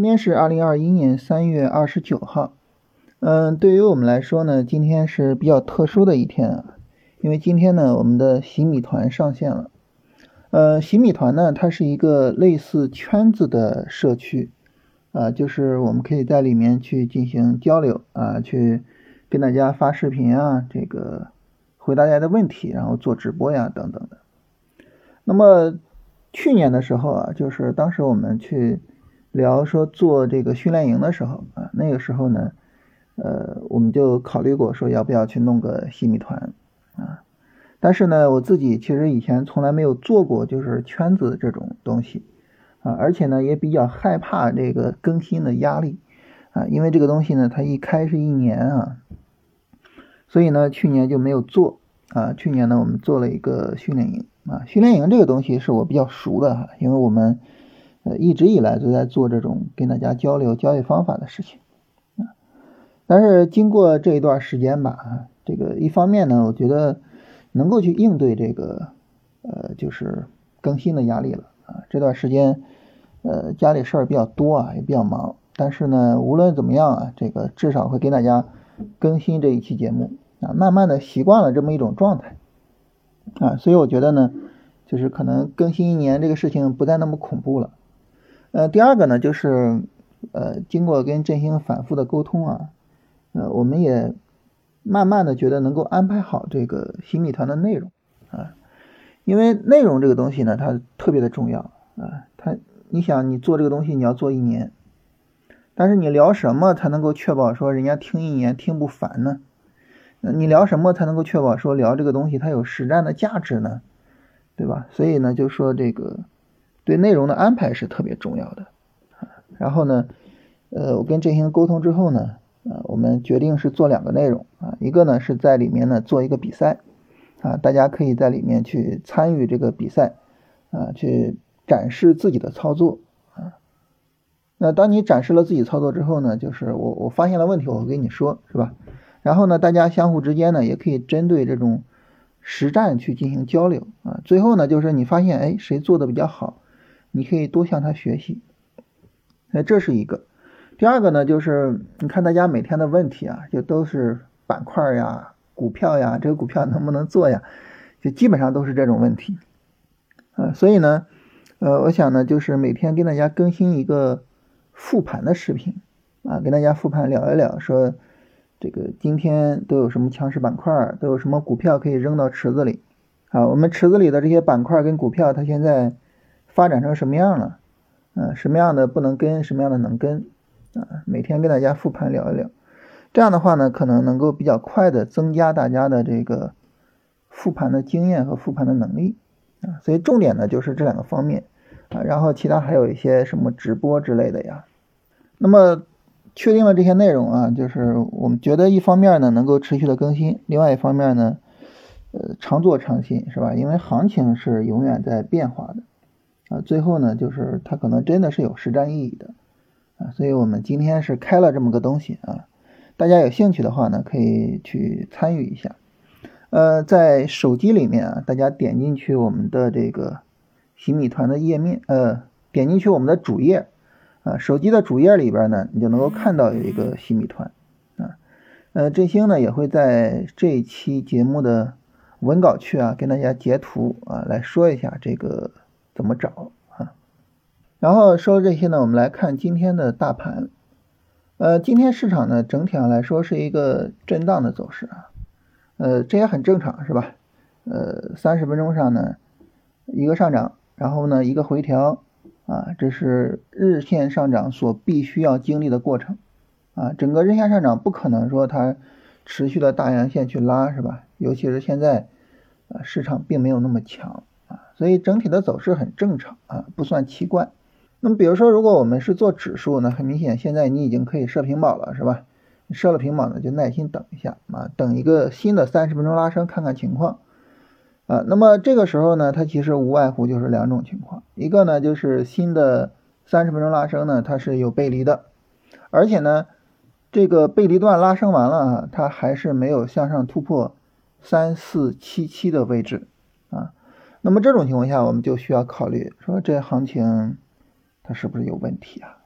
今天是二零二一年三月二十九号，嗯，对于我们来说呢，今天是比较特殊的一天啊，因为今天呢，我们的洗米团上线了。呃，洗米团呢，它是一个类似圈子的社区，啊，就是我们可以在里面去进行交流啊，去跟大家发视频啊，这个回答大家的问题，然后做直播呀等等的。那么去年的时候啊，就是当时我们去聊说做这个训练营的时候啊，那个时候呢，呃，我们就考虑过说要不要去弄个洗米团啊。但是呢，我自己其实以前从来没有做过就是圈子这种东西啊，而且呢也比较害怕这个更新的压力啊，因为这个东西呢它一开是一年啊，所以呢去年就没有做啊。去年呢我们做了一个训练营。啊，训练营这个东西是我比较熟的哈，因为我们呃一直以来都在做这种跟大家交流交易方法的事情啊。但是经过这一段时间吧，这个一方面呢，我觉得能够去应对这个呃就是更新的压力了啊。这段时间呃家里事儿比较多啊，也比较忙，但是呢无论怎么样啊，这个至少会给大家更新这一期节目啊，慢慢的习惯了这么一种状态。啊，所以我觉得呢，就是可能更新一年这个事情不再那么恐怖了。呃，第二个呢，就是呃，经过跟振兴反复的沟通啊，呃，我们也慢慢的觉得能够安排好这个新米团的内容啊，因为内容这个东西呢，它特别的重要啊。它，你想你做这个东西你要做一年，但是你聊什么才能够确保说人家听一年听不烦呢？你聊什么才能够确保说聊这个东西它有实战的价值呢？对吧？所以呢，就说这个对内容的安排是特别重要的。然后呢，呃，我跟振兴沟通之后呢，呃，我们决定是做两个内容啊，一个呢是在里面呢做一个比赛啊，大家可以在里面去参与这个比赛啊，去展示自己的操作啊。那当你展示了自己操作之后呢，就是我我发现了问题，我会跟你说，是吧？然后呢，大家相互之间呢，也可以针对这种实战去进行交流啊。最后呢，就是你发现哎谁做的比较好，你可以多向他学习。那这是一个。第二个呢，就是你看大家每天的问题啊，就都是板块呀、股票呀，这个股票能不能做呀？就基本上都是这种问题。呃，所以呢，呃，我想呢，就是每天跟大家更新一个复盘的视频啊，跟大家复盘聊一聊说。这个今天都有什么强势板块？都有什么股票可以扔到池子里？啊，我们池子里的这些板块跟股票，它现在发展成什么样了？嗯，什么样的不能跟，什么样的能跟？啊，每天跟大家复盘聊一聊，这样的话呢，可能能够比较快的增加大家的这个复盘的经验和复盘的能力啊。所以重点呢就是这两个方面啊，然后其他还有一些什么直播之类的呀。那么。确定了这些内容啊，就是我们觉得一方面呢能够持续的更新，另外一方面呢，呃，常做常新是吧？因为行情是永远在变化的啊。最后呢，就是它可能真的是有实战意义的啊，所以我们今天是开了这么个东西啊，大家有兴趣的话呢，可以去参与一下。呃，在手机里面啊，大家点进去我们的这个洗米团的页面，呃，点进去我们的主页。啊，手机的主页里边呢，你就能够看到有一个洗米团啊。呃，振兴呢也会在这一期节目的文稿区啊，跟大家截图啊，来说一下这个怎么找啊。然后说这些呢，我们来看今天的大盘。呃，今天市场呢整体上来说是一个震荡的走势啊。呃，这也很正常是吧？呃，三十分钟上呢一个上涨，然后呢一个回调。啊，这是日线上涨所必须要经历的过程，啊，整个日线上涨不可能说它持续的大阳线去拉，是吧？尤其是现在，啊，市场并没有那么强，所以整体的走势很正常，啊，不算奇怪。那么，比如说，如果我们是做指数呢，很明显，现在你已经可以设平保了，是吧？设了平保呢，就耐心等一下，啊，等一个新的三十分钟拉升，看看情况。啊，那么这个时候呢，它其实无外乎就是两种情况，一个呢就是新的三十分钟拉升呢，它是有背离的，而且呢，这个背离段拉升完了啊，它还是没有向上突破三四七七的位置，那么这种情况下，我们就需要考虑说这行情它是不是有问题啊？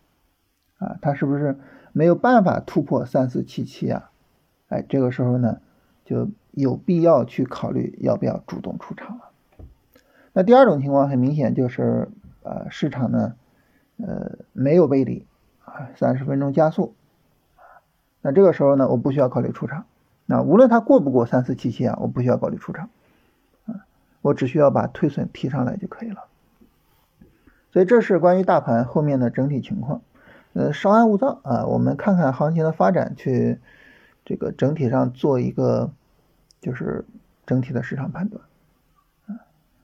啊，它是不是没有办法突破三四七七啊？哎，这个时候呢，就有必要去考虑要不要主动出场了。那第二种情况很明显就是，呃，市场呢，呃，没有背离啊，三十分钟加速，那这个时候呢，我不需要考虑出场。那无论它过不过三四七七啊，我不需要考虑出场，我只需要把退损提上来就可以了。所以这是关于大盘后面的整体情况，呃，稍安勿躁啊，我们看看行情的发展，去这个整体上做一个就是整体的市场判断。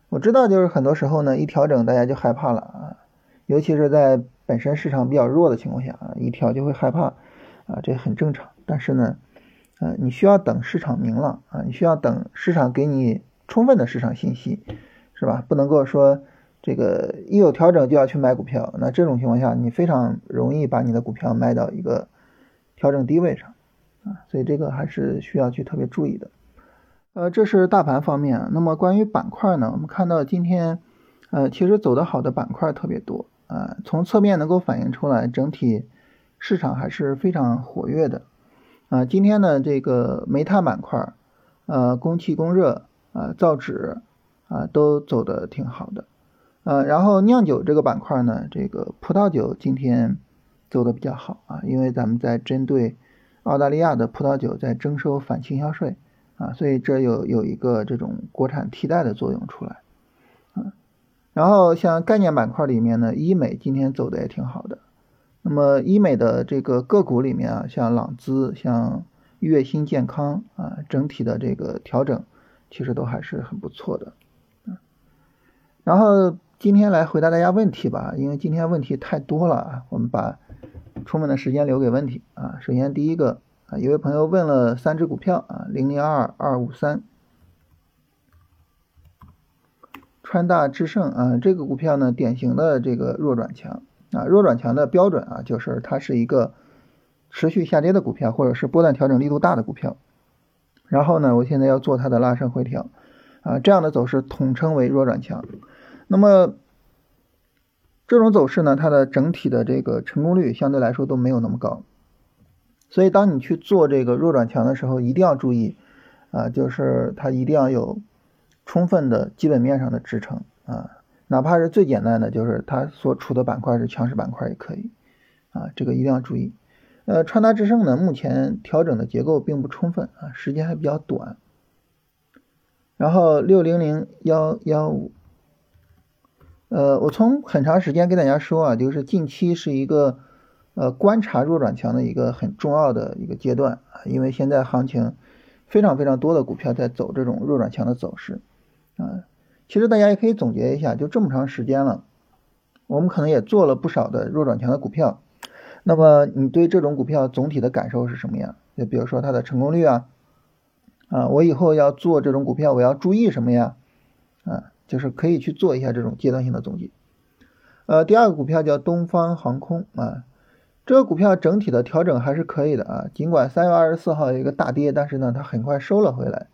我知道，就是很多时候呢，一调整大家就害怕了啊，尤其是在本身市场比较弱的情况下啊，一调就会害怕啊，这很正常。但是呢，呃，你需要等市场明朗啊，你需要等市场给你充分的市场信息，是吧？不能够说这个一有调整就要去买股票，那这种情况下，你非常容易把你的股票卖到一个调整低位上啊，所以这个还是需要去特别注意的。呃，这是大盘方面。那么关于板块呢？我们看到今天，呃，其实走得好的板块特别多啊。从侧面能够反映出来，整体市场还是非常活跃的啊。今天呢，这个煤炭板块，呃，供气供热啊，造纸啊，都走得挺好的。呃，然后酿酒这个板块呢，这个葡萄酒今天走得比较好啊，因为咱们在针对澳大利亚的葡萄酒在征收反倾销税。啊，所以这有有一个这种国产替代的作用出来，啊，然后像概念板块里面呢，医美今天走的也挺好的。那么医美的这个个股里面啊，像朗姿、像悦新健康啊，整体的这个调整其实都还是很不错的。然后今天来回答大家问题吧，因为今天问题太多了啊，我们把充分的时间留给问题啊。首先第一个。啊，有位朋友问了三只股票啊，零零二二五三，川大智胜啊，这个股票呢，典型的这个弱转强啊，弱转强的标准啊，就是它是一个持续下跌的股票，或者是波段调整力度大的股票。然后呢，我现在要做它的拉升回调啊，这样的走势统称为弱转强。那么这种走势呢，它的整体的这个成功率相对来说都没有那么高。所以，当你去做这个弱转强的时候，一定要注意，啊，就是它一定要有充分的基本面上的支撑啊，哪怕是最简单的，就是它所处的板块是强势板块也可以，啊，这个一定要注意。呃，川达智胜呢，目前调整的结构并不充分啊，时间还比较短。然后六零零幺幺五，呃，我从很长时间跟大家说啊，就是近期是一个。呃，观察弱转强的一个很重要的一个阶段啊，因为现在行情非常非常多的股票在走这种弱转强的走势啊。其实大家也可以总结一下，就这么长时间了，我们可能也做了不少的弱转强的股票。那么你对这种股票总体的感受是什么样？就比如说它的成功率啊，啊，我以后要做这种股票，我要注意什么呀？啊，就是可以去做一下这种阶段性的总结。呃，第二个股票叫东方航空啊。这个股票整体的调整还是可以的啊，尽管三月二十四号有一个大跌，但是呢，它很快收了回来，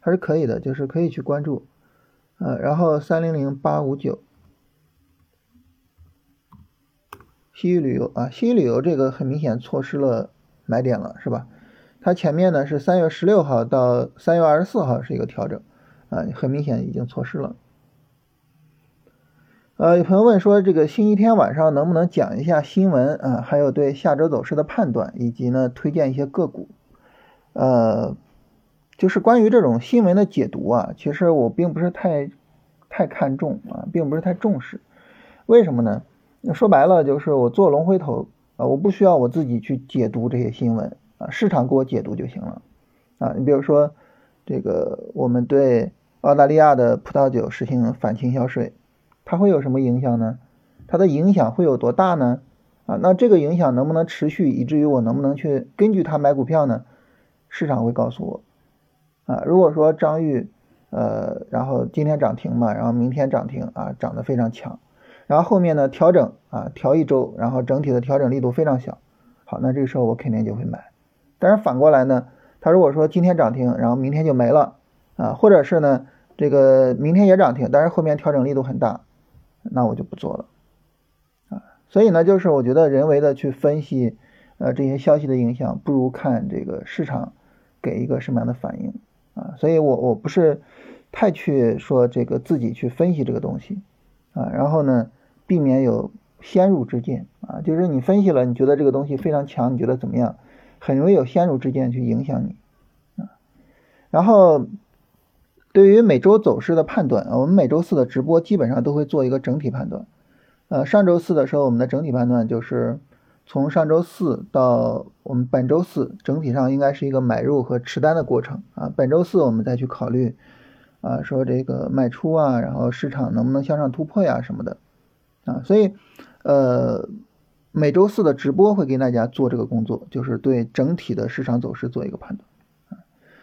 还是可以的，就是可以去关注。呃，然后三零零八五九，西域旅游啊，西域旅游这个很明显错失了买点了，是吧？它前面呢是三月十六号到三月二十四号是一个调整，啊，很明显已经错失了。呃，有朋友问说，这个星期天晚上能不能讲一下新闻啊？还有对下周走势的判断，以及呢推荐一些个股。呃，就是关于这种新闻的解读啊，其实我并不是太太看重啊，并不是太重视。为什么呢？说白了就是我做龙回头啊，我不需要我自己去解读这些新闻啊，市场给我解读就行了啊。你比如说这个，我们对澳大利亚的葡萄酒实行反倾销税。它会有什么影响呢？它的影响会有多大呢？啊，那这个影响能不能持续，以至于我能不能去根据它买股票呢？市场会告诉我。啊，如果说张裕，呃，然后今天涨停嘛，然后明天涨停啊，涨得非常强，然后后面呢调整啊，调一周，然后整体的调整力度非常小，好，那这个时候我肯定就会买。但是反过来呢，它如果说今天涨停，然后明天就没了，啊，或者是呢，这个明天也涨停，但是后面调整力度很大。那我就不做了，啊，所以呢，就是我觉得人为的去分析呃这些消息的影响，不如看这个市场给一个什么样的反应啊。所以我我不是太去说这个自己去分析这个东西啊，然后呢，避免有先入之见啊，就是你分析了，你觉得这个东西非常强，你觉得怎么样，很容易有先入之见去影响你啊。然后对于每周走势的判断，我们每周四的直播基本上都会做一个整体判断。呃，上周四的时候，我们的整体判断就是从上周四到我们本周四，整体上应该是一个买入和持单的过程啊。本周四我们再去考虑啊，说这个卖出啊，然后市场能不能向上突破呀什么的啊。所以，呃，每周四的直播会给大家做这个工作，就是对整体的市场走势做一个判断啊。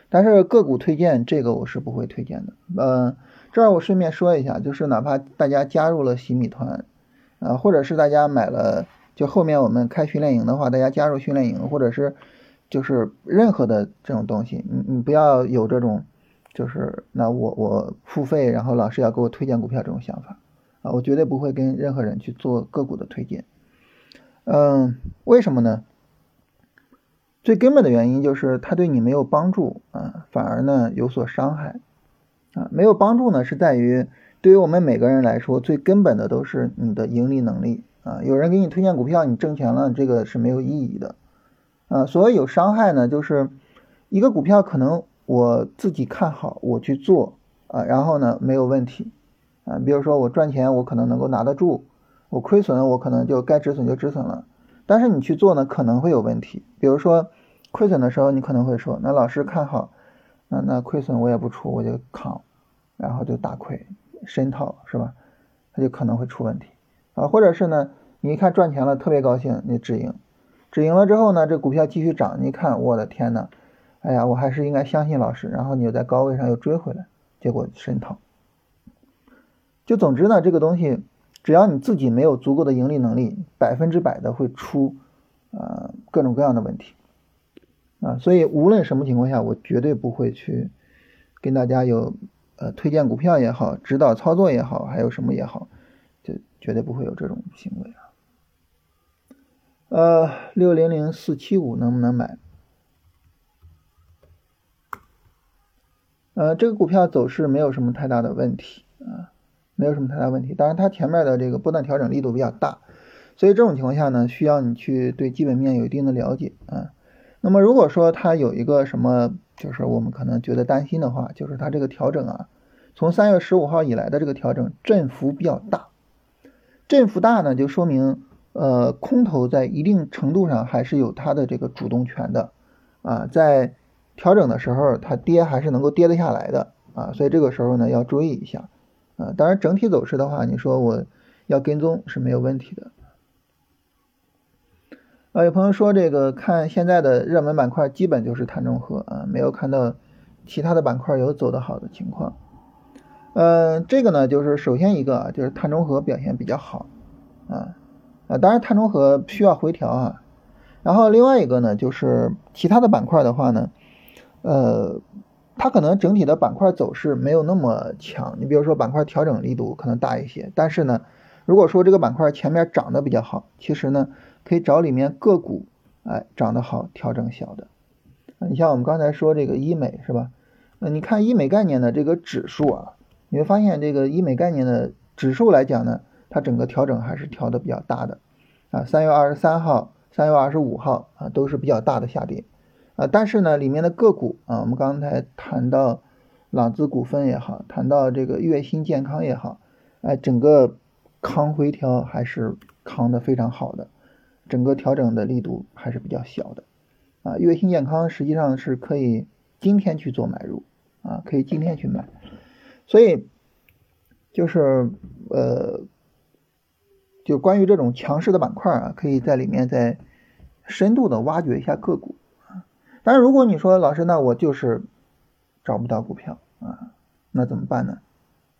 但是个股推荐这个我是不会推荐的。呃，这儿我顺便说一下，就是哪怕大家加入了洗米团。啊，或者是大家买了，就后面我们开训练营的话，大家加入训练营，或者是就是任何的这种东西，你你不要有这种，就是那我我付费，然后老师要给我推荐股票这种想法啊，我绝对不会跟任何人去做个股的推荐。嗯，为什么呢？最根本的原因就是它对你没有帮助啊，反而呢有所伤害啊，没有帮助呢是在于。对于我们每个人来说，最根本的都是你的盈利能力啊。有人给你推荐股票，你挣钱了，这个是没有意义的啊。所谓有伤害呢，就是一个股票可能我自己看好，我去做啊，然后呢没有问题啊。比如说我赚钱，我可能能够拿得住；我亏损，我可能就该止损就止损了。但是你去做呢，可能会有问题。比如说亏损的时候，你可能会说，那老师看好，那那亏损我也不出，我就扛，然后就大亏。深套是吧？它就可能会出问题啊，或者是呢，你一看赚钱了，特别高兴，你止盈，止盈了之后呢，这股票继续涨，你看，我的天呐，哎呀，我还是应该相信老师，然后你又在高位上又追回来，结果深套。就总之呢，这个东西只要你自己没有足够的盈利能力，百分之百的会出啊各种各样的问题啊，所以无论什么情况下，我绝对不会去跟大家有。呃，推荐股票也好，指导操作也好，还有什么也好，就绝对不会有这种行为啊。呃，六零零四七五能不能买？呃，这个股票走势没有什么太大的问题啊，没有什么太大问题。当然，它前面的这个波段调整力度比较大，所以这种情况下呢，需要你去对基本面有一定的了解啊。那么如果说它有一个什么，就是我们可能觉得担心的话，就是它这个调整啊，从三月十五号以来的这个调整振幅比较大，振幅大呢，就说明呃空头在一定程度上还是有它的这个主动权的啊，在调整的时候它跌还是能够跌得下来的啊，所以这个时候呢要注意一下啊，当然整体走势的话，你说我要跟踪是没有问题的。啊，有朋友说这个看现在的热门板块，基本就是碳中和啊，没有看到其他的板块有走得好的情况。嗯，这个呢，就是首先一个啊，就是碳中和表现比较好啊啊，当然碳中和需要回调啊。然后另外一个呢，就是其他的板块的话呢，呃，它可能整体的板块走势没有那么强。你比如说板块调整力度可能大一些，但是呢，如果说这个板块前面涨得比较好，其实呢。可以找里面个股，哎，涨得好，调整小的。你像我们刚才说这个医美是吧？那你看医美概念的这个指数啊，你会发现这个医美概念的指数来讲呢，它整个调整还是调的比较大的啊。三月二十三号、三月二十五号啊，都是比较大的下跌啊。但是呢，里面的个股啊，我们刚才谈到朗姿股份也好，谈到这个月新健康也好，哎，整个康回调还是扛的非常好的。整个调整的力度还是比较小的，啊，月新健康实际上是可以今天去做买入，啊，可以今天去买，所以就是呃，就关于这种强势的板块啊，可以在里面再深度的挖掘一下个股啊。当然，如果你说老师，那我就是找不到股票啊，那怎么办呢？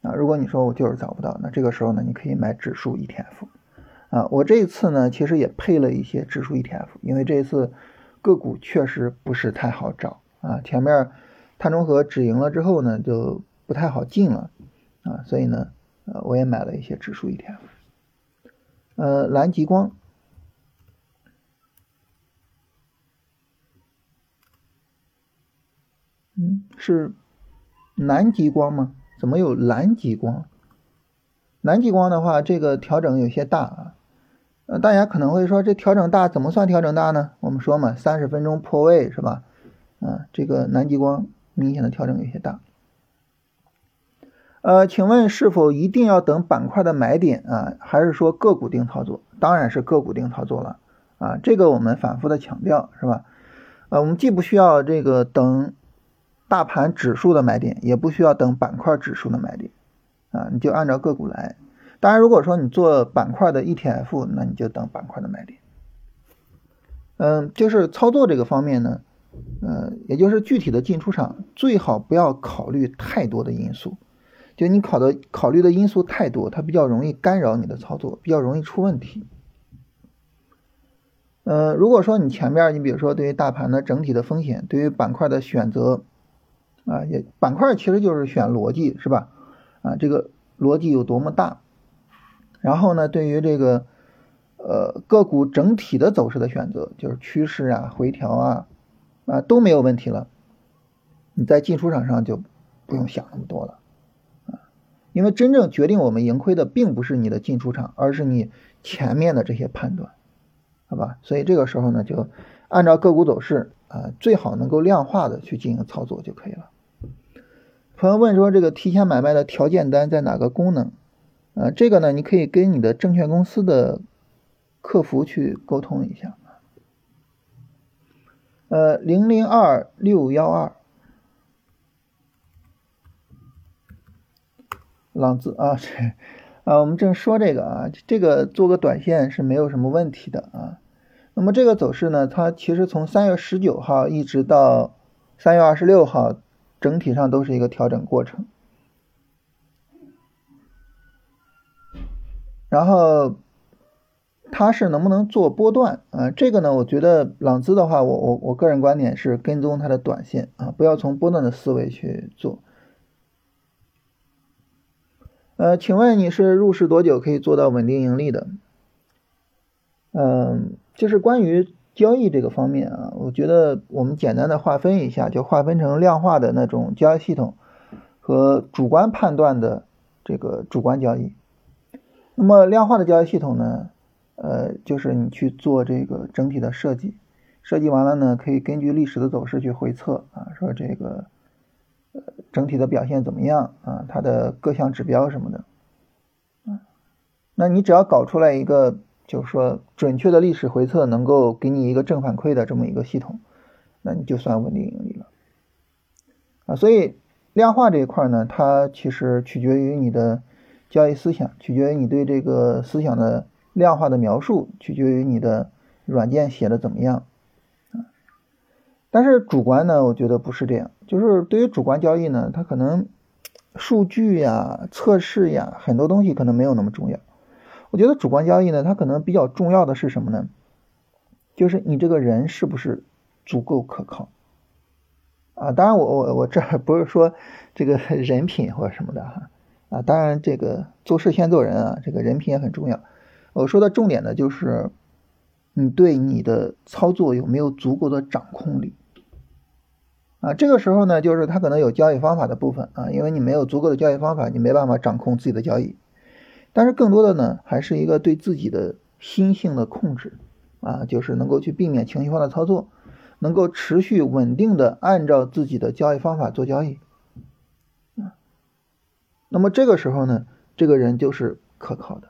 啊，如果你说我就是找不到，那这个时候呢，你可以买指数 ETF。啊，我这一次呢，其实也配了一些指数 ETF，因为这一次个股确实不是太好找啊。前面碳中和止盈了之后呢，就不太好进了啊，所以呢，呃，我也买了一些指数 ETF。呃，蓝极光，嗯，是南极光吗？怎么有蓝极光？南极光的话，这个调整有些大啊。呃，大家可能会说，这调整大怎么算调整大呢？我们说嘛，三十分钟破位是吧？啊，这个南极光明显的调整有些大。呃，请问是否一定要等板块的买点啊，还是说个股定操作？当然是个股定操作了啊，这个我们反复的强调是吧？呃，我们既不需要这个等大盘指数的买点，也不需要等板块指数的买点啊，你就按照个股来。当然，如果说你做板块的 ETF，那你就等板块的买点。嗯，就是操作这个方面呢，嗯，也就是具体的进出场，最好不要考虑太多的因素。就你考的考虑的因素太多，它比较容易干扰你的操作，比较容易出问题。嗯，如果说你前面，你比如说对于大盘的整体的风险，对于板块的选择，啊，也板块其实就是选逻辑，是吧？啊，这个逻辑有多么大？然后呢，对于这个呃个股整体的走势的选择，就是趋势啊、回调啊啊都没有问题了。你在进出场上就不用想那么多了啊，因为真正决定我们盈亏的并不是你的进出场，而是你前面的这些判断，好吧？所以这个时候呢，就按照个股走势啊，最好能够量化的去进行操作就可以了。朋友问说，这个提前买卖的条件单在哪个功能？呃，这个呢，你可以跟你的证券公司的客服去沟通一下。呃，零零二六幺二，朗姿啊，这啊，我们正说这个啊，这个做个短线是没有什么问题的啊。那么这个走势呢，它其实从三月十九号一直到三月二十六号，整体上都是一个调整过程。然后它是能不能做波段啊？这个呢，我觉得朗姿的话，我我我个人观点是跟踪它的短线啊，不要从波段的思维去做。呃，请问你是入市多久可以做到稳定盈利的？嗯，就是关于交易这个方面啊，我觉得我们简单的划分一下，就划分成量化的那种交易系统和主观判断的这个主观交易。那么量化的交易系统呢，呃，就是你去做这个整体的设计，设计完了呢，可以根据历史的走势去回测啊，说这个呃整体的表现怎么样啊，它的各项指标什么的，啊，那你只要搞出来一个就是说准确的历史回测，能够给你一个正反馈的这么一个系统，那你就算稳定盈利了，啊，所以量化这一块呢，它其实取决于你的。交易思想取决于你对这个思想的量化的描述，取决于你的软件写的怎么样啊。但是主观呢，我觉得不是这样，就是对于主观交易呢，它可能数据呀、测试呀，很多东西可能没有那么重要。我觉得主观交易呢，它可能比较重要的是什么呢？就是你这个人是不是足够可靠啊？当然，我我我这儿不是说这个 人品或者什么的哈。啊，当然，这个做事先做人啊，这个人品也很重要。我说的重点呢，就是你对你的操作有没有足够的掌控力啊？这个时候呢，就是他可能有交易方法的部分啊，因为你没有足够的交易方法，你没办法掌控自己的交易。但是更多的呢，还是一个对自己的心性的控制啊，就是能够去避免情绪化的操作，能够持续稳定的按照自己的交易方法做交易。啊那么这个时候呢，这个人就是可靠的。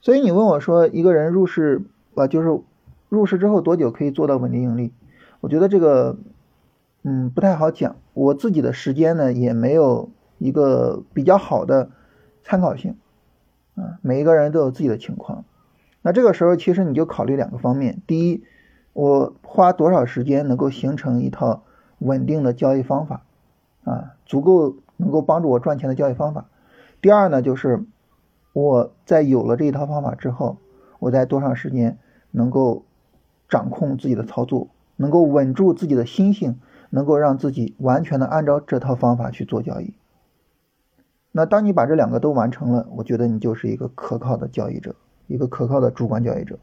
所以你问我说，一个人入市啊，就是入市之后多久可以做到稳定盈利？我觉得这个，嗯，不太好讲。我自己的时间呢，也没有一个比较好的参考性啊。每一个人都有自己的情况。那这个时候，其实你就考虑两个方面：第一，我花多少时间能够形成一套稳定的交易方法啊，足够。能够帮助我赚钱的交易方法。第二呢，就是我在有了这一套方法之后，我在多长时间能够掌控自己的操作，能够稳住自己的心性，能够让自己完全的按照这套方法去做交易。那当你把这两个都完成了，我觉得你就是一个可靠的交易者。一个可靠的主观交易者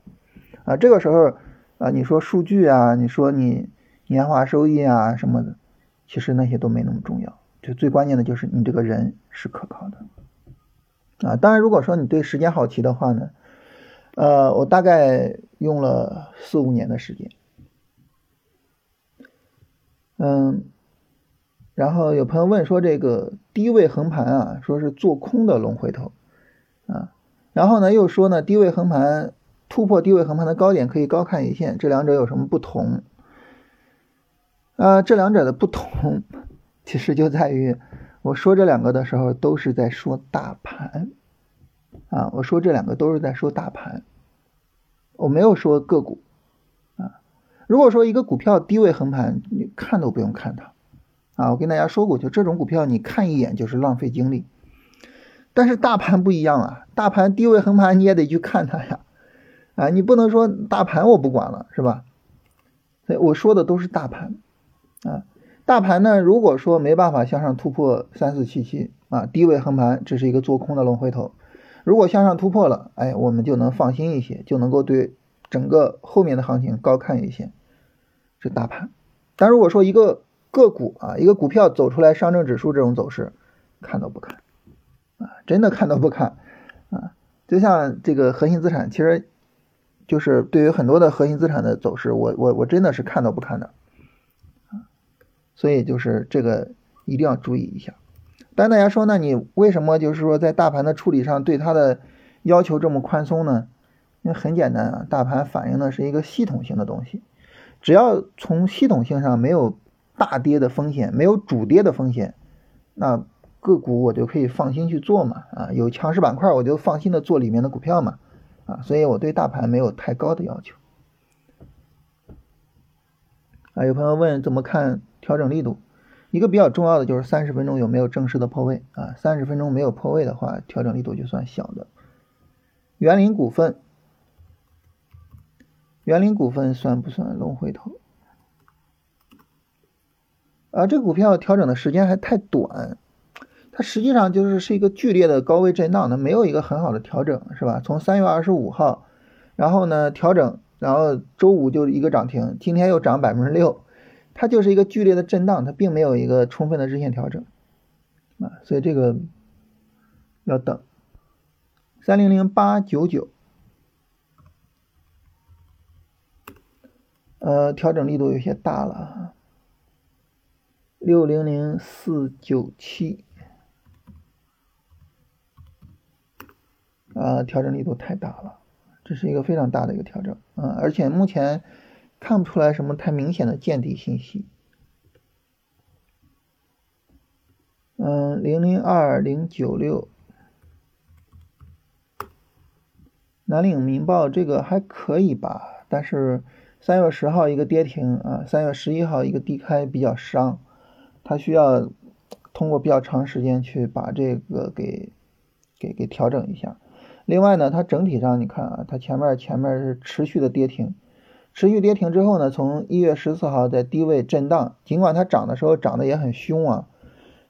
啊。这个时候啊，你说数据啊，你说你年化收益啊什么的，其实那些都没那么重要，就最关键的就是你这个人是可靠的啊。当然，如果说你对时间好奇的话呢，呃，我大概用了四五年的时间，嗯。然后有朋友问说，这个低位横盘啊，说是做空的龙回头啊。然后呢，又说呢，低位横盘突破低位横盘的高点可以高看一线，这两者有什么不同？啊，这两者的不同 其实就在于，我说这两个的时候都是在说大盘啊，我说这两个都是在说大盘，我没有说个股啊。如果说一个股票低位横盘，你看都不用看它。啊，我跟大家说过，就这种股票，你看一眼就是浪费精力。但是大盘不一样啊，大盘低位横盘你也得去看它呀。啊，你不能说大盘我不管了，是吧？所以我说的都是大盘。啊，大盘呢，如果说没办法向上突破三四七七啊，低位横盘这是一个做空的龙回头。如果向上突破了，哎，我们就能放心一些，就能够对整个后面的行情高看一些。是大盘。但如果说一个个股啊，一个股票走出来，上证指数这种走势，看都不看，啊，真的看都不看，啊，就像这个核心资产，其实就是对于很多的核心资产的走势，我我我真的是看都不看的，啊，所以就是这个一定要注意一下。但大家说，那你为什么就是说在大盘的处理上对它的要求这么宽松呢？因为很简单啊，大盘反映的是一个系统性的东西，只要从系统性上没有。大跌的风险没有主跌的风险，那个股我就可以放心去做嘛啊，有强势板块我就放心的做里面的股票嘛啊，所以我对大盘没有太高的要求。啊，有朋友问怎么看调整力度，一个比较重要的就是三十分钟有没有正式的破位啊，三十分钟没有破位的话，调整力度就算小的。园林股份，园林股份算不算龙回头？啊，这个股票调整的时间还太短，它实际上就是是一个剧烈的高位震荡，它没有一个很好的调整，是吧？从三月二十五号，然后呢调整，然后周五就一个涨停，今天又涨百分之六，它就是一个剧烈的震荡，它并没有一个充分的日线调整，啊，所以这个要等。三零零八九九，呃，调整力度有些大了。六零零四九七，啊，调整力度太大了，这是一个非常大的一个调整，嗯，而且目前看不出来什么太明显的见底信息。嗯，零零二零九六，南岭民报这个还可以吧，但是三月十号一个跌停啊，三月十一号一个低开比较伤。它需要通过比较长时间去把这个给给给调整一下。另外呢，它整体上你看啊，它前面前面是持续的跌停，持续跌停之后呢，从一月十四号在低位震荡，尽管它涨的时候涨得也很凶啊，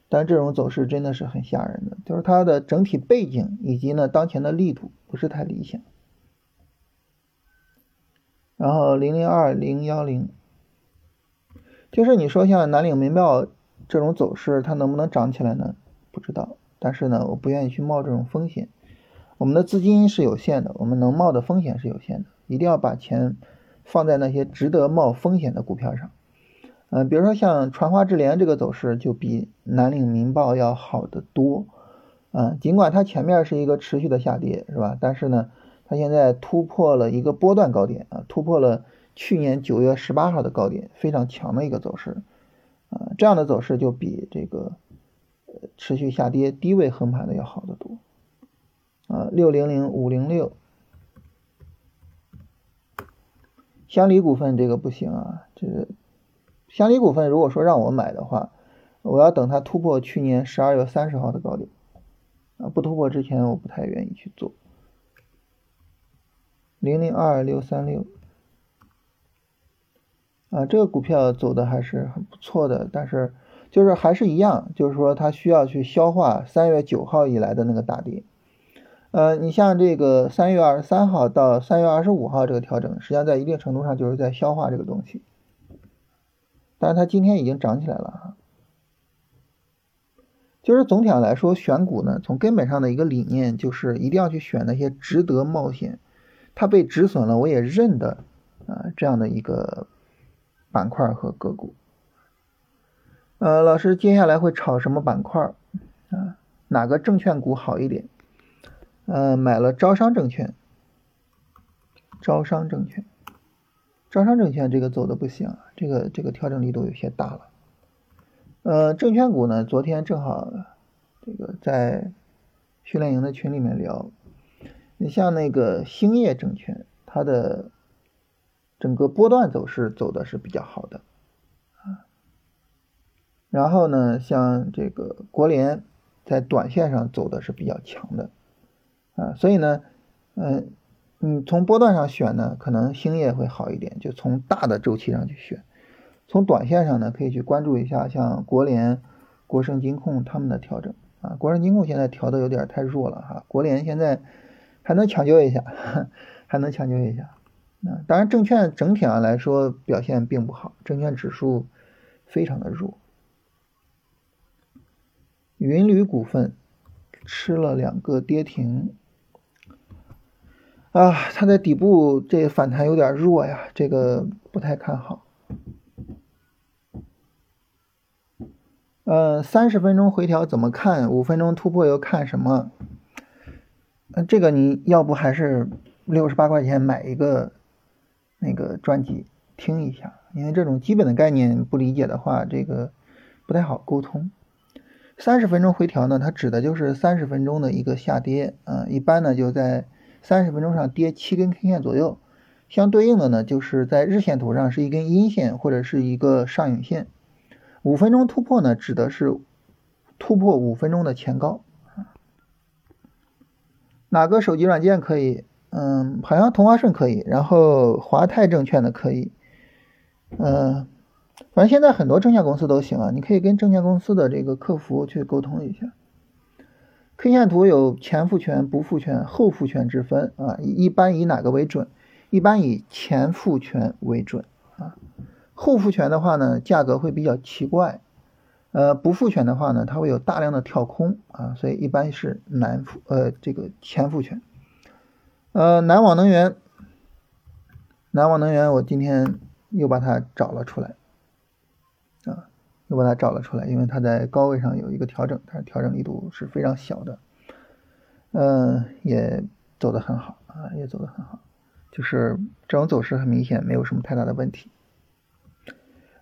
但这种走势真的是很吓人的，就是它的整体背景以及呢当前的力度不是太理想。然后零零二零幺零，就是你说像南岭民报。这种走势它能不能涨起来呢？不知道，但是呢，我不愿意去冒这种风险。我们的资金是有限的，我们能冒的风险是有限的，一定要把钱放在那些值得冒风险的股票上。嗯，比如说像传花智联这个走势就比南岭民报要好得多。嗯，尽管它前面是一个持续的下跌，是吧？但是呢，它现在突破了一个波段高点啊，突破了去年九月十八号的高点，非常强的一个走势。啊，这样的走势就比这个持续下跌低位横盘的要好得多。啊，六零零五零六，香梨股份这个不行啊，这个香梨股份如果说让我买的话，我要等它突破去年十二月三十号的高点，啊，不突破之前我不太愿意去做。零零二六三六。啊，这个股票走的还是很不错的，但是就是还是一样，就是说它需要去消化三月九号以来的那个大跌。呃，你像这个三月二十三号到三月二十五号这个调整，实际上在一定程度上就是在消化这个东西。但是它今天已经涨起来了哈。就是总体上来说，选股呢，从根本上的一个理念就是一定要去选那些值得冒险，它被止损了我也认的啊这样的一个板块和个股。呃，老师接下来会炒什么板块啊？哪个证券股好一点？呃，买了招商证券，招商证券，招商证券这个走的不行，这个这个调整力度有些大了。呃，证券股呢，昨天正好这个在训练营的群里面聊，你像那个兴业证券，它的整个波段走势走的是比较好的啊。然后呢，像这个国联在短线上走的是比较强的啊，所以呢，嗯，你从波段上选呢，可能兴业会好一点，就从大的周期上去选。从短线上呢，可以去关注一下像国联、国盛金控他们的调整啊。国盛金控现在调的有点太弱了哈，国联现在还能抢救一下，还能抢救一下。啊，当然证券整体上来说表现并不好，证券指数非常的弱。云铝股份吃了两个跌停啊，它在底部这反弹有点弱呀，这个不太看好。呃，三十分钟回调怎么看？五分钟突破又看什么？呃，这个你要不还是六十八块钱买一个那个专辑听一下，因为这种基本的概念不理解的话，这个不太好沟通。三十分钟回调呢，它指的就是三十分钟的一个下跌，啊，一般呢就在三十分钟上跌七根 K 线左右，相对应的呢就是在日线图上是一根阴线或者是一个上影线。五分钟突破呢，指的是突破五分钟的前高。哪个手机软件可以？嗯，好像同花顺可以，然后华泰证券的可以。嗯，反正现在很多证券公司都行啊，你可以跟证券公司的这个客服去沟通一下。K 线图有前复权、不复权、后复权之分啊，一般以哪个为准？一般以前复权为准啊。后复权的话呢，价格会比较奇怪，呃，不复权的话呢，它会有大量的跳空啊，所以一般是南复呃这个前复权，呃，南网能源，南网能源我今天又把它找了出来，啊，又把它找了出来，因为它在高位上有一个调整，但是调整力度是非常小的，嗯，也走得很好啊，也走得很好，就是这种走势很明显，没有什么太大的问题。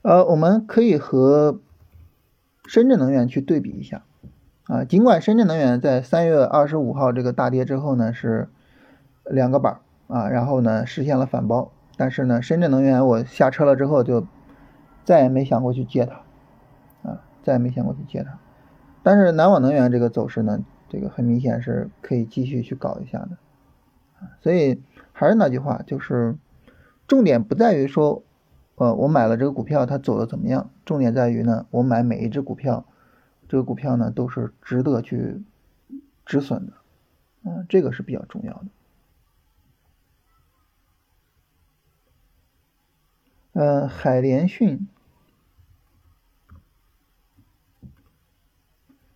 呃，我们可以和深圳能源去对比一下啊。尽管深圳能源在三月二十五号这个大跌之后呢，是两个板啊，然后呢实现了反包，但是呢，深圳能源我下车了之后就再也没想过去接它啊，再也没想过去接它。但是南网能源这个走势呢，这个很明显是可以继续去搞一下的。所以还是那句话，就是重点不在于说。呃，我买了这个股票，它走的怎么样？重点在于呢，我买每一只股票，这个股票呢都是值得去止损的，嗯，这个是比较重要的。嗯，海联讯，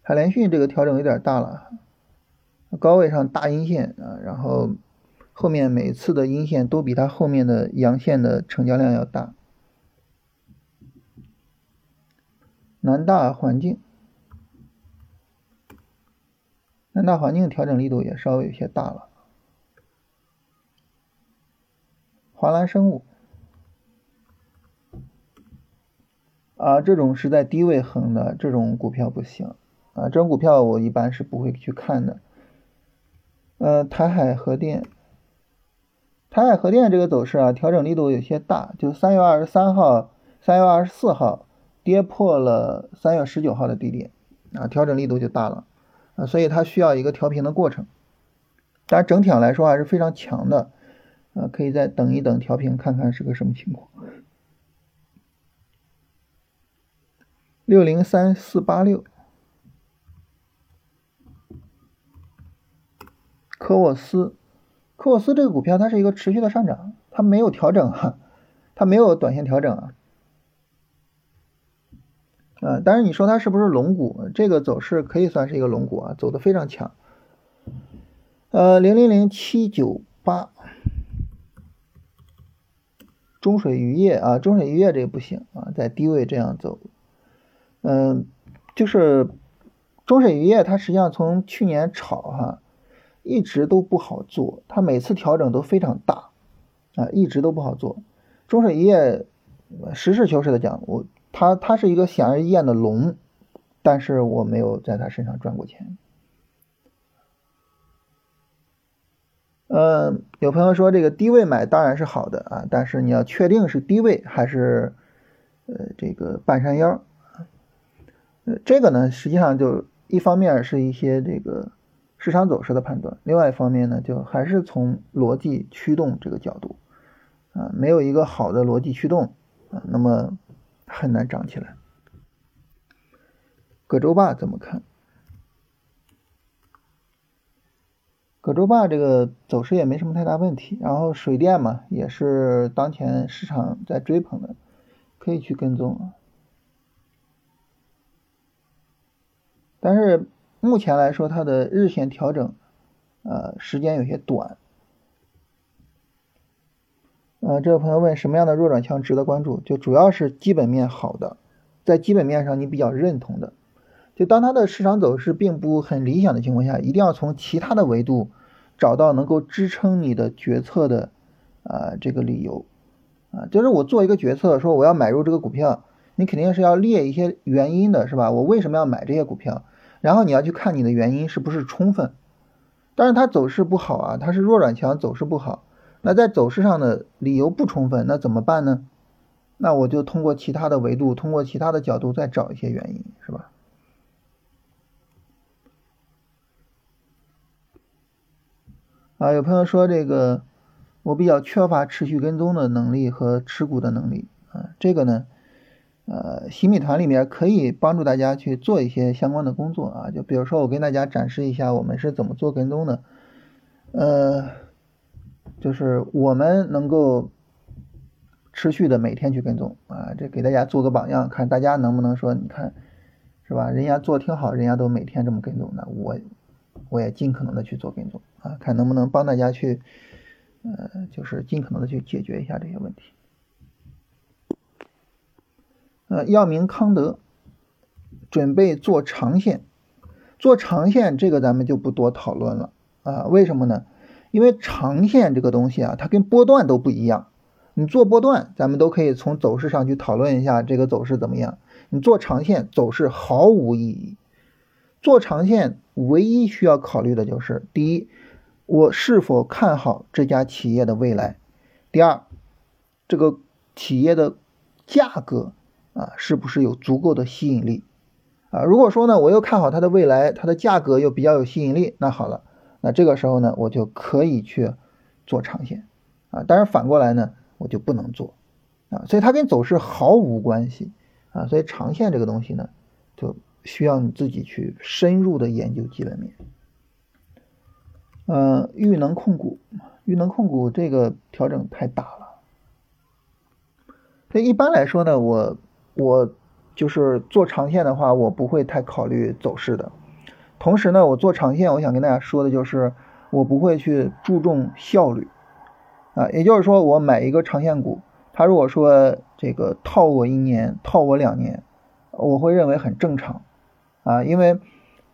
海联讯这个调整有点大了，高位上大阴线啊，然后后面每次的阴线都比它后面的阳线的成交量要大。南大环境，南大环境调整力度也稍微有些大了。华兰生物，啊，这种是在低位横的这种股票不行啊，这种股票我一般是不会去看的。呃，台海核电，台海核电这个走势啊，调整力度有些大，就三月二十三号、三月二十四号。跌破了三月十九号的低点，啊，调整力度就大了，啊，所以它需要一个调平的过程。但整体上来说还是非常强的，啊，可以再等一等调平，看看是个什么情况。六零三四八六，科沃斯，科沃斯这个股票它是一个持续的上涨，它没有调整啊，它没有短线调整啊。啊，但是你说它是不是龙股？这个走势可以算是一个龙股啊，走的非常强。呃，零零零七九八，中水渔业啊，中水渔业这个不行啊，在低位这样走，嗯，就是中水渔业它实际上从去年炒哈，一直都不好做，它每次调整都非常大啊，一直都不好做。中水渔业实事求是的讲，我。它它是一个显而易见的龙，但是我没有在它身上赚过钱。嗯，有朋友说这个低位买当然是好的啊，但是你要确定是低位还是呃这个半山腰。呃，这个呢实际上就一方面是一些这个市场走势的判断，另外一方面呢就还是从逻辑驱动这个角度啊，没有一个好的逻辑驱动啊，那么。很难涨起来。葛洲坝怎么看？葛洲坝这个走势也没什么太大问题，然后水电嘛，也是当前市场在追捧的，可以去跟踪。但是目前来说，它的日线调整，呃，时间有些短。呃，这位朋友问什么样的弱转强值得关注？就主要是基本面好的，在基本面上你比较认同的。就当它的市场走势并不很理想的情况下，一定要从其他的维度找到能够支撑你的决策的啊这个理由啊，就是我做一个决策说我要买入这个股票，你肯定是要列一些原因的，是吧？我为什么要买这些股票？然后你要去看你的原因是不是充分。但是它走势不好啊，它是弱转强，走势不好。那在走势上的理由不充分，那怎么办呢？那我就通过其他的维度，通过其他的角度再找一些原因，是吧？啊，有朋友说这个我比较缺乏持续跟踪的能力和持股的能力啊，这个呢，呃，新米团里面可以帮助大家去做一些相关的工作啊，就比如说我跟大家展示一下我们是怎么做跟踪的，呃。就是我们能够持续的每天去跟踪啊，这给大家做个榜样，看大家能不能说，你看是吧？人家做挺好，人家都每天这么跟踪，那我我也尽可能的去做跟踪啊，看能不能帮大家去呃，就是尽可能的去解决一下这些问题。呃，药明康德准备做长线，做长线这个咱们就不多讨论了啊，为什么呢？因为长线这个东西啊，它跟波段都不一样。你做波段，咱们都可以从走势上去讨论一下这个走势怎么样。你做长线，走势毫无意义。做长线唯一需要考虑的就是：第一，我是否看好这家企业的未来；第二，这个企业的价格啊，是不是有足够的吸引力啊？如果说呢，我又看好它的未来，它的价格又比较有吸引力，那好了。那这个时候呢，我就可以去做长线啊，但是反过来呢，我就不能做啊，所以它跟走势毫无关系啊，所以长线这个东西呢，就需要你自己去深入的研究基本面。嗯，豫能控股，豫能控股这个调整太大了，所以一般来说呢，我我就是做长线的话，我不会太考虑走势的。同时呢，我做长线，我想跟大家说的就是，我不会去注重效率，啊，也就是说，我买一个长线股，它如果说这个套我一年，套我两年，我会认为很正常，啊，因为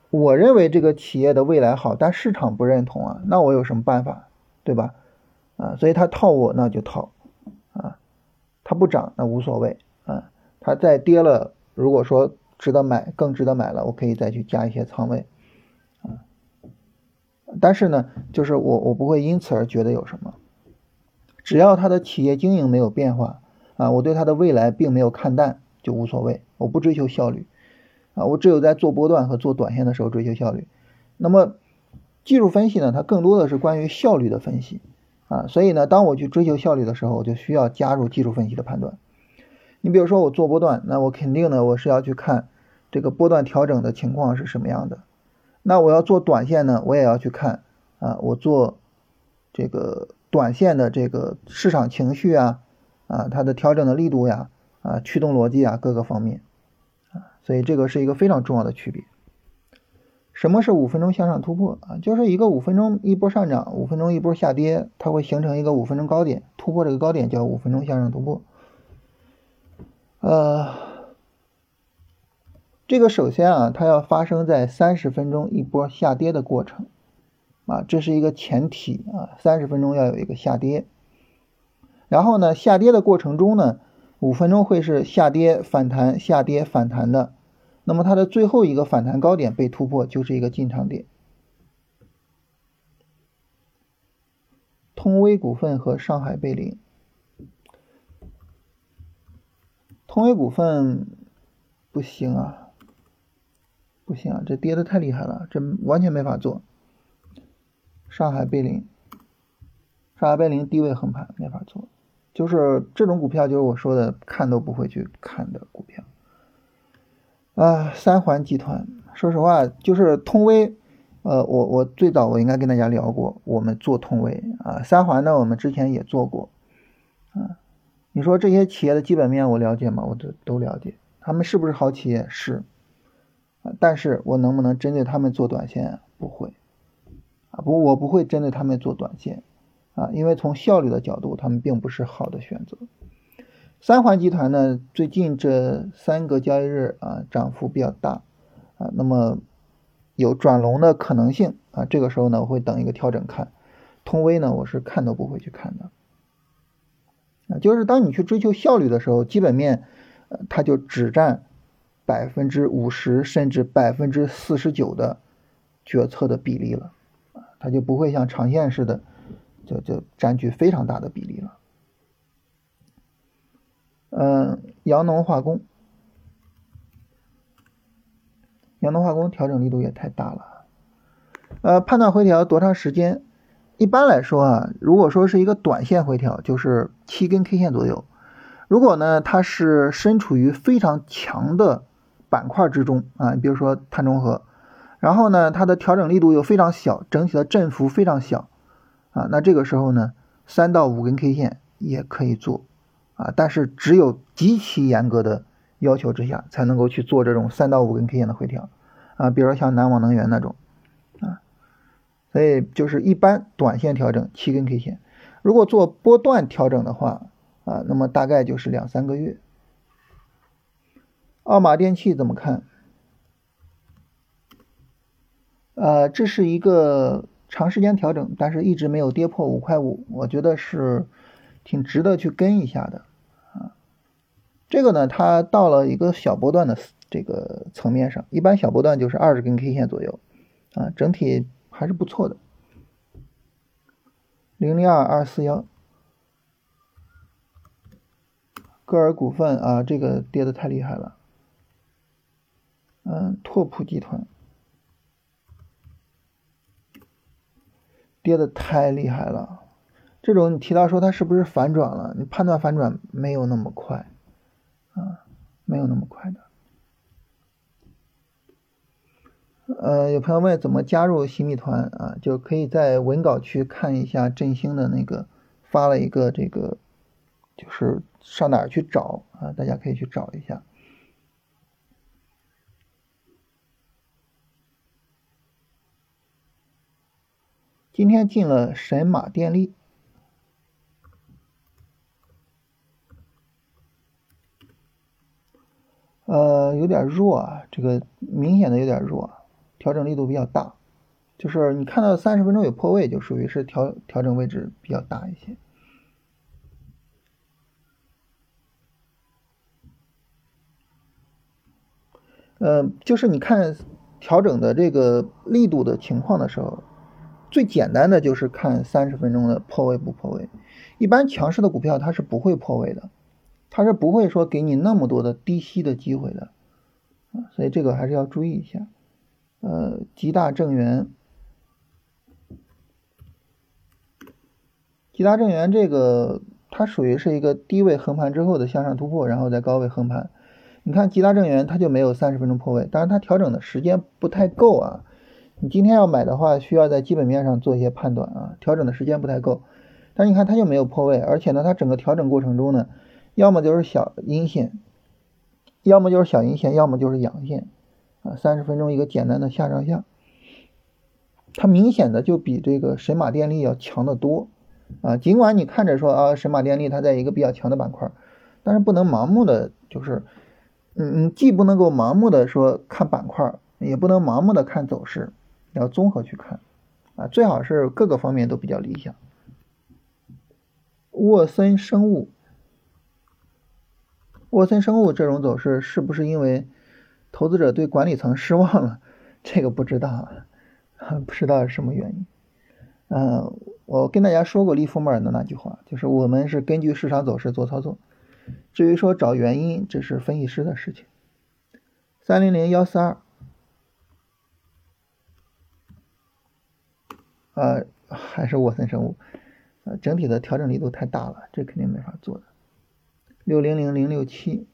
我认为这个企业的未来好，但市场不认同啊，那我有什么办法，对吧？啊，所以它套我那就套，啊，它不涨那无所谓，啊，它再跌了，如果说值得买，更值得买了，我可以再去加一些仓位。啊但是呢，就是我我不会因此而觉得有什么，只要他的企业经营没有变化啊，我对他的未来并没有看淡就无所谓，我不追求效率啊，我只有在做波段和做短线的时候追求效率。那么技术分析呢，它更多的是关于效率的分析啊，所以呢，当我去追求效率的时候，我就需要加入技术分析的判断。你比如说我做波段，那我肯定呢，我是要去看这个波段调整的情况是什么样的。那我要做短线呢，我也要去看啊，我做这个短线的这个市场情绪啊，啊，它的调整的力度呀，啊，驱动逻辑啊，各个方面，啊，所以这个是一个非常重要的区别。什么是五分钟向上突破啊？就是一个五分钟一波上涨，五分钟一波下跌，它会形成一个五分钟高点，突破这个高点叫五分钟向上突破。呃，这个首先啊，它要发生在三十分钟一波下跌的过程啊，这是一个前提啊，三十分钟要有一个下跌。然后呢，下跌的过程中呢，五分钟会是下跌反弹下跌反弹的。那么它的最后一个反弹高点被突破，就是一个进场点。通威股份和上海贝林，通威股份不行啊，不行啊，这跌的太厉害了，这完全没法做。上海贝林，上海贝林低位横盘没法做，就是这种股票，就是我说的看都不会去看的股票。啊，三环集团，说实话，就是通威，呃，我我最早我应该跟大家聊过，我们做通威啊，三环呢，我们之前也做过，啊，你说这些企业的基本面我了解吗？我都都了解，他们是不是好企业？是，啊，但是我能不能针对他们做短线？不会，啊，不，我不会针对他们做短线，啊，因为从效率的角度，他们并不是好的选择。三环集团呢，最近这三个交易日啊，涨幅比较大啊，那么有转龙的可能性啊。这个时候呢，我会等一个调整看。通威呢，我是看都不会去看的。就是当你去追求效率的时候，基本面呃，它就只占百分之五十甚至百分之四十九的决策的比例了啊，它就不会像长线似的，就就占据非常大的比例了。嗯，阳农化工，阳农化工调整力度也太大了。呃，判断回调多长时间？一般来说啊，如果说是一个短线回调，就是七根 K 线左右。如果呢，它是身处于非常强的板块之中啊，比如说碳中和，然后呢，它的调整力度又非常小，整体的振幅非常小啊，那这个时候呢，三到五根 K 线也可以做。啊，但是只有极其严格的要求之下，才能够去做这种三到五根 K 线的回调，啊，比如说像南网能源那种，所以就是一般短线调整七根 K 线，如果做波段调整的话，啊，那么大概就是两三个月。奥马电器怎么看？呃，这是一个长时间调整，但是一直没有跌破五块五，我觉得是挺值得去跟一下的啊。这个呢，它到了一个小波段的这个层面上，一般小波段就是二十根 K 线左右，啊，整体还是不错的。零零二二四幺，歌尔股份啊，这个跌的太厉害了。嗯，拓普集团跌的太厉害了，这种你提到说它是不是反转了？你判断反转没有那么快。啊，没有那么快的。呃，有朋友问怎么加入新米团啊？就可以在文稿区看一下振兴的那个发了一个这个，就是上哪儿去找啊？大家可以去找一下。今天进了神马电力。呃，有点弱啊，这个明显的有点弱，调整力度比较大，就是你看到三十分钟有破位，就属于是调调整位置比较大一些。呃，就是你看调整的这个力度的情况的时候，最简单的就是看三十分钟的破位不破位，一般强势的股票它是不会破位的。它是不会说给你那么多的低吸的机会的，所以这个还是要注意一下。呃，吉大正源，吉大正源这个它属于是一个低位横盘之后的向上突破，然后在高位横盘。你看吉大正源它就没有三十分钟破位，当然它调整的时间不太够啊，你今天要买的话，需要在基本面上做一些判断啊，调整的时间不太够。但是你看它就没有破位，而且呢，它整个调整过程中呢，要么就是小阴线，要么就是小阴线，要么就是阳线啊，三十分钟一个简单的下上下，它明显的就比这个神马电力要强得多啊。尽管你看着说啊，神马电力它在一个比较强的板块，但是不能盲目的就是，嗯嗯，既不能够盲目的说看板块，也不能盲目的看走势。要综合去看，啊，最好是各个方面都比较理想。沃森生物，沃森生物这种走势是不是因为投资者对管理层失望了？这个不知道，不知道是什么原因。嗯，我跟大家说过利弗莫尔的那句话，就是我们是根据市场走势做操作，至于说找原因，这是分析师的事情。三零零幺四二。啊，还是沃森生物，呃，整体的调整力度太大了，这肯定没法做的。六零零零六七，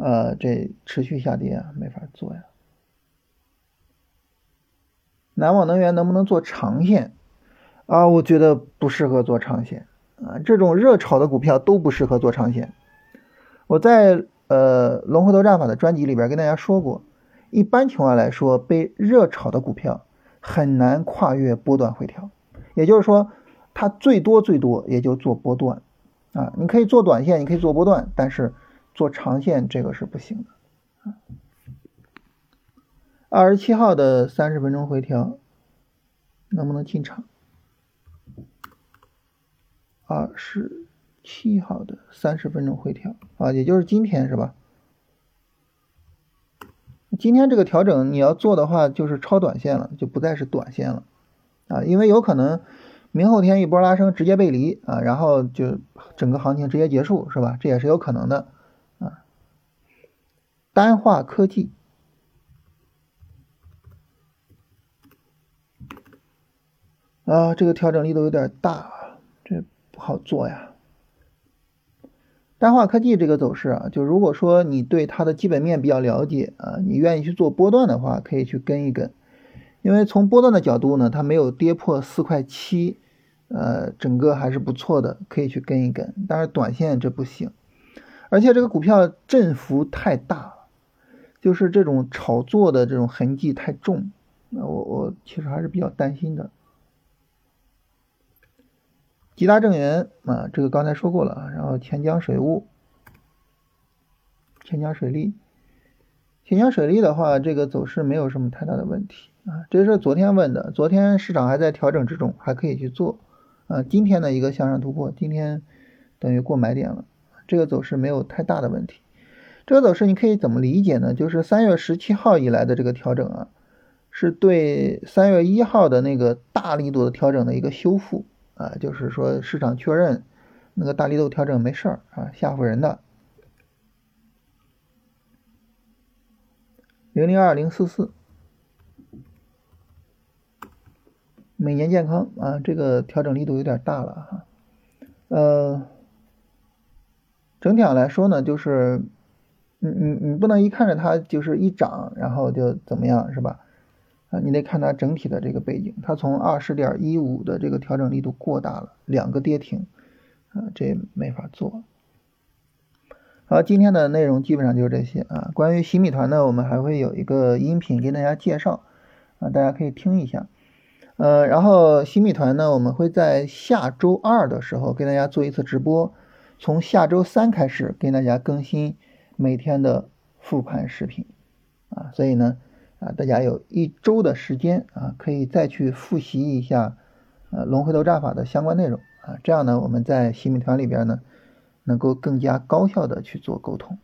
呃，这持续下跌啊，没法做呀。南网能源能不能做长线？啊，我觉得不适合做长线啊，这种热炒的股票都不适合做长线。我在呃龙回头战法的专辑里边跟大家说过。一般情况来说，被热炒的股票很难跨越波段回调，也就是说，它最多最多也就做波段，啊，你可以做短线，你可以做波段，但是做长线这个是不行的。二十七号的三十分钟回调，能不能进场？二十七号的三十分钟回调啊，也就是今天是吧？今天这个调整你要做的话，就是超短线了，就不再是短线了，啊，因为有可能明后天一波拉升直接背离啊，然后就整个行情直接结束，是吧？这也是有可能的，单化科技，啊，这个调整力度有点大，这不好做呀。单化科技这个走势啊，就如果说你对它的基本面比较了解啊，你愿意去做波段的话，可以去跟一跟，因为从波段的角度呢，它没有跌破四块七，呃，整个还是不错的，可以去跟一跟。但是短线这不行，而且这个股票振幅太大，就是这种炒作的这种痕迹太重，那我我其实还是比较担心的。吉大正源啊，这个刚才说过了。然后钱江水务、钱江水利、钱江水利的话，这个走势没有什么太大的问题啊。这是昨天问的，昨天市场还在调整之中，还可以去做啊。今天的一个向上突破，今天等于过买点了，这个走势没有太大的问题。这个走势你可以怎么理解呢？就是三月十七号以来的这个调整啊，是对三月一号的那个大力度的调整的一个修复。啊，就是说市场确认那个大力度调整没事儿啊，吓唬人的。零零二零四四，每年健康啊，这个调整力度有点大了哈。呃，整体上来说呢，就是你你你不能一看着它就是一涨，然后就怎么样是吧？啊，你得看它整体的这个背景，它从二十点一五的这个调整力度过大了，两个跌停，啊，这没法做。好，今天的内容基本上就是这些啊。关于新米团呢，我们还会有一个音频跟大家介绍，啊，大家可以听一下。呃，然后新米团呢，我们会在下周二的时候跟大家做一次直播，从下周三开始跟大家更新每天的复盘视频，啊，所以呢。啊，大家有一周的时间啊，可以再去复习一下呃龙回头战法的相关内容啊，这样呢，我们在新米团里边呢，能够更加高效的去做沟通。